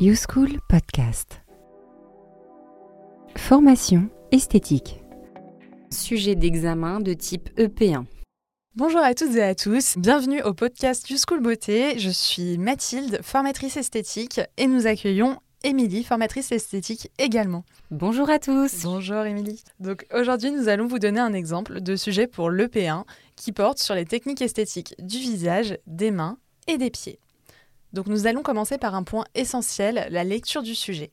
YouSchool Podcast. Formation esthétique. Sujet d'examen de type E EP1. Bonjour à toutes et à tous, bienvenue au podcast YouSchool Beauté. Je suis Mathilde, formatrice esthétique, et nous accueillons Émilie, formatrice esthétique également. Bonjour à tous. Bonjour Émilie. Donc aujourd'hui, nous allons vous donner un exemple de sujet pour l'EP1 qui porte sur les techniques esthétiques du visage, des mains et des pieds. Donc nous allons commencer par un point essentiel, la lecture du sujet.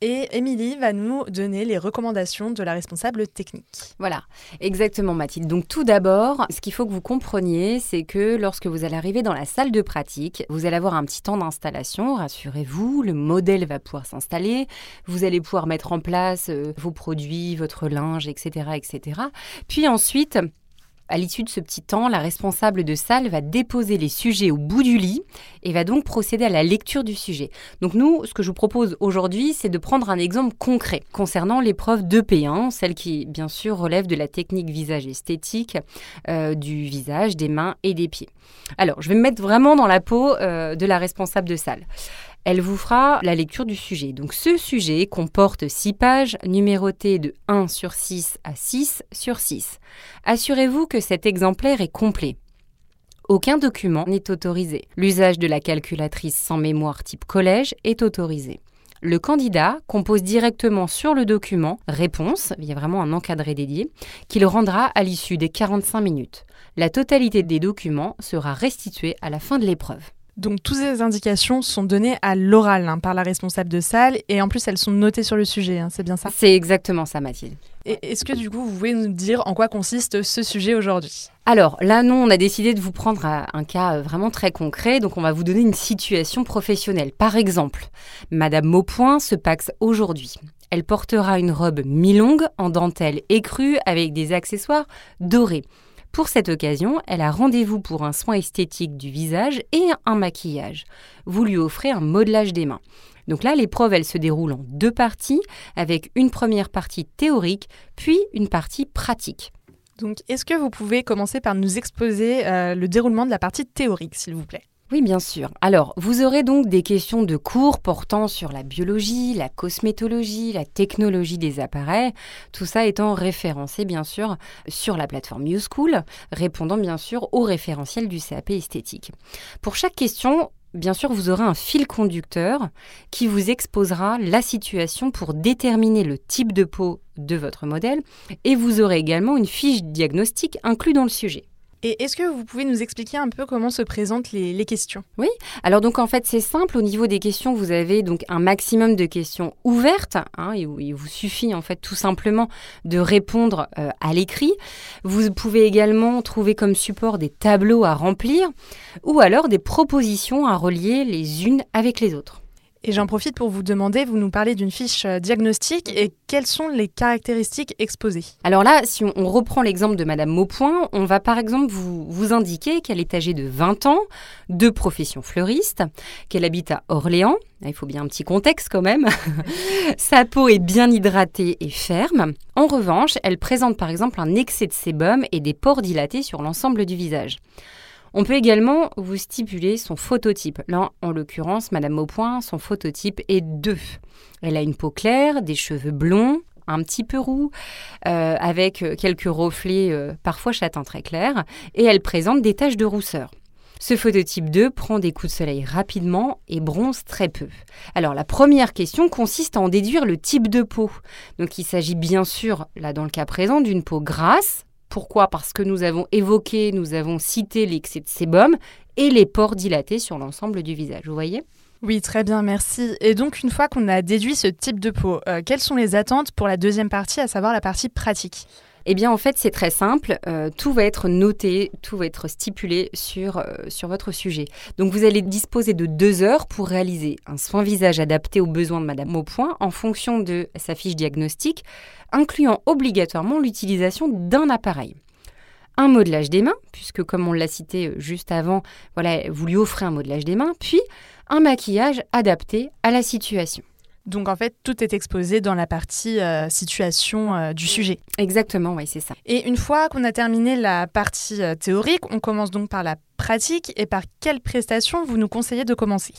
Et Émilie va nous donner les recommandations de la responsable technique. Voilà, exactement Mathilde. Donc tout d'abord, ce qu'il faut que vous compreniez, c'est que lorsque vous allez arriver dans la salle de pratique, vous allez avoir un petit temps d'installation, rassurez-vous, le modèle va pouvoir s'installer, vous allez pouvoir mettre en place euh, vos produits, votre linge, etc. etc. Puis ensuite, à l'issue de ce petit temps, la responsable de salle va déposer les sujets au bout du lit et va donc procéder à la lecture du sujet. Donc nous, ce que je vous propose aujourd'hui, c'est de prendre un exemple concret concernant l'épreuve 2P1, celle qui bien sûr relève de la technique visage esthétique euh, du visage, des mains et des pieds. Alors, je vais me mettre vraiment dans la peau euh, de la responsable de salle. Elle vous fera la lecture du sujet. Donc ce sujet comporte 6 pages numérotées de 1 sur 6 à 6 sur 6. Assurez-vous que cet exemplaire est complet. Aucun document n'est autorisé. L'usage de la calculatrice sans mémoire type collège est autorisé. Le candidat compose directement sur le document réponse, il y a vraiment un encadré dédié, qu'il rendra à l'issue des 45 minutes. La totalité des documents sera restituée à la fin de l'épreuve. Donc toutes ces indications sont données à l'oral hein, par la responsable de salle et en plus elles sont notées sur le sujet, hein, c'est bien ça? C'est exactement ça Mathilde. Et est-ce que du coup vous pouvez nous dire en quoi consiste ce sujet aujourd'hui? Alors là non, on a décidé de vous prendre un cas euh, vraiment très concret, donc on va vous donner une situation professionnelle. Par exemple, Madame Maupoint se paxe aujourd'hui. Elle portera une robe mi-longue en dentelle écrue avec des accessoires dorés. Pour cette occasion, elle a rendez-vous pour un soin esthétique du visage et un maquillage. Vous lui offrez un modelage des mains. Donc là, l'épreuve, elle se déroule en deux parties, avec une première partie théorique, puis une partie pratique. Donc, est-ce que vous pouvez commencer par nous exposer euh, le déroulement de la partie théorique, s'il vous plaît? Oui, bien sûr. Alors, vous aurez donc des questions de cours portant sur la biologie, la cosmétologie, la technologie des appareils, tout ça étant référencé bien sûr sur la plateforme YouSchool, répondant bien sûr au référentiel du CAP esthétique. Pour chaque question, bien sûr, vous aurez un fil conducteur qui vous exposera la situation pour déterminer le type de peau de votre modèle et vous aurez également une fiche diagnostique inclue dans le sujet. Et est-ce que vous pouvez nous expliquer un peu comment se présentent les, questions? Oui, alors donc en fait c'est simple, au niveau des questions vous avez donc un maximum de questions ouvertes, hein, il vous suffit en fait tout simplement de répondre euh, à l'écrit. Vous pouvez également trouver comme support des tableaux à remplir ou alors des propositions à relier les unes avec les autres. Et j'en profite pour vous demander, vous nous parlez d'une fiche euh, diagnostique et quelles sont les caractéristiques exposées? Alors là, si on reprend l'exemple de Madame Maupoint, on va par exemple vous, vous indiquer qu'elle est âgée de 20 ans, de profession fleuriste, qu'elle habite à Orléans, il faut bien un petit contexte quand même. Sa peau est bien hydratée et ferme. En revanche, elle présente par exemple un excès de sébum et des pores dilatés sur l'ensemble du visage. On peut également vous stipuler son phototype. Là, en l'occurrence, Madame Maupoint, son phototype est 2. Elle a une peau claire, des cheveux blonds, un petit peu roux, euh, avec quelques reflets euh, parfois châtain très clairs, et elle présente des taches de rousseur. Ce phototype 2 prend des coups de soleil rapidement et bronze très peu. Alors la première question consiste à en déduire le type de peau. Donc il s'agit bien sûr, là dans le cas présent, d'une peau grasse, pourquoi Parce que nous avons évoqué, nous avons cité l'excès de sébum et les pores dilatés sur l'ensemble du visage. Vous voyez? Oui, très bien, merci. Et donc, une fois qu'on a déduit ce type de peau, euh, quelles sont les attentes pour la deuxième partie, à savoir la partie pratique? Eh bien, en fait, c'est très simple. Euh, tout va être noté, tout va être stipulé sur, euh, sur votre sujet. Donc, vous allez disposer de deux heures pour réaliser un soin visage adapté aux besoins de Madame Maupoint en fonction de sa fiche diagnostique, incluant obligatoirement l'utilisation d'un appareil un modelage des mains, puisque comme on l'a cité euh, juste avant, vous lui offrez un modelage des mains, puis un maquillage adapté à la situation. Donc en fait, tout est exposé dans la partie euh, situation euh, du sujet. Exactement, oui, c'est ça. Et une fois qu'on a terminé la partie théorique, on commence donc par la pratique. Et par quelle prestation vous nous conseillez de commencer?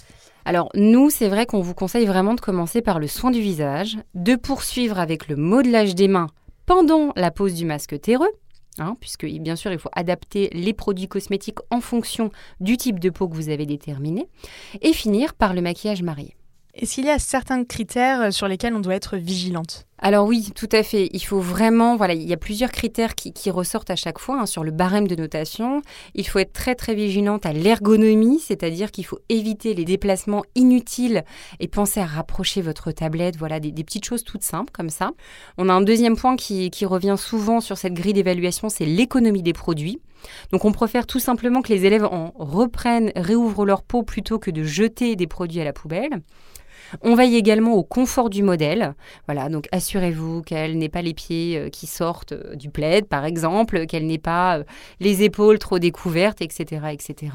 Alors nous, c'est vrai qu'on vous conseille vraiment de commencer par le soin du visage, de poursuivre avec le modelage des mains pendant la pose du masque terreux, hein, puisque bien sûr il faut adapter les produits cosmétiques en fonction du type de peau que vous avez déterminé, et finir par le maquillage marié. Est-ce qu'il y a certains critères sur lesquels on doit être vigilante? Alors oui, tout à fait. Il faut vraiment, voilà, il y a plusieurs critères qui, ressortent à chaque fois hein, sur le barème de notation. Il faut être très très vigilante à l'ergonomie, c'est-à-dire qu'il faut éviter les déplacements inutiles et penser à rapprocher votre tablette, voilà, des, petites choses toutes simples comme ça. On a un deuxième point qui, qui revient souvent sur cette grille d'évaluation, c'est l'économie des produits. Donc on préfère tout simplement que les élèves en reprennent, réouvrent leur peau plutôt que de jeter des produits à la poubelle. On veille également au confort du modèle. Voilà, donc assurez-vous qu'elle n'ait pas les pieds euh, qui sortent euh, du plaid, par exemple, qu'elle n'ait pas euh, les épaules trop découvertes, etc., etc.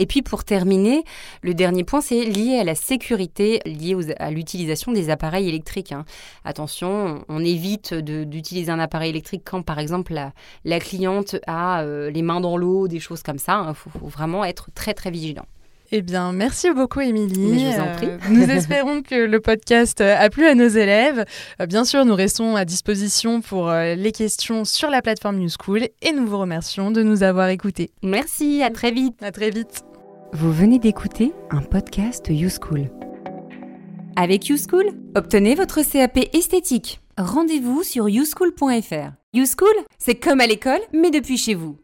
Et puis pour terminer, le dernier point, c'est lié à la sécurité, lié à l'utilisation des appareils électriques. Hein. Attention, on évite d'utiliser un appareil électrique quand, par exemple, la, cliente a les mains dans l'eau, des choses comme ça. Il faut, vraiment être très très vigilant. Eh bien, merci beaucoup, Émilie. je vous en prie. Euh, nous espérons que le podcast a plu à nos élèves. Euh, bien sûr, nous restons à disposition pour euh, les questions sur la plateforme New School et nous vous remercions de nous avoir écoutés. Merci, à très vite. À très vite. Vous venez d'écouter un podcast YouSchool. Avec YouSchool, obtenez votre CAP esthétique. Rendez-vous sur youschool.fr. YouSchool, c'est comme à l'école, mais depuis chez vous.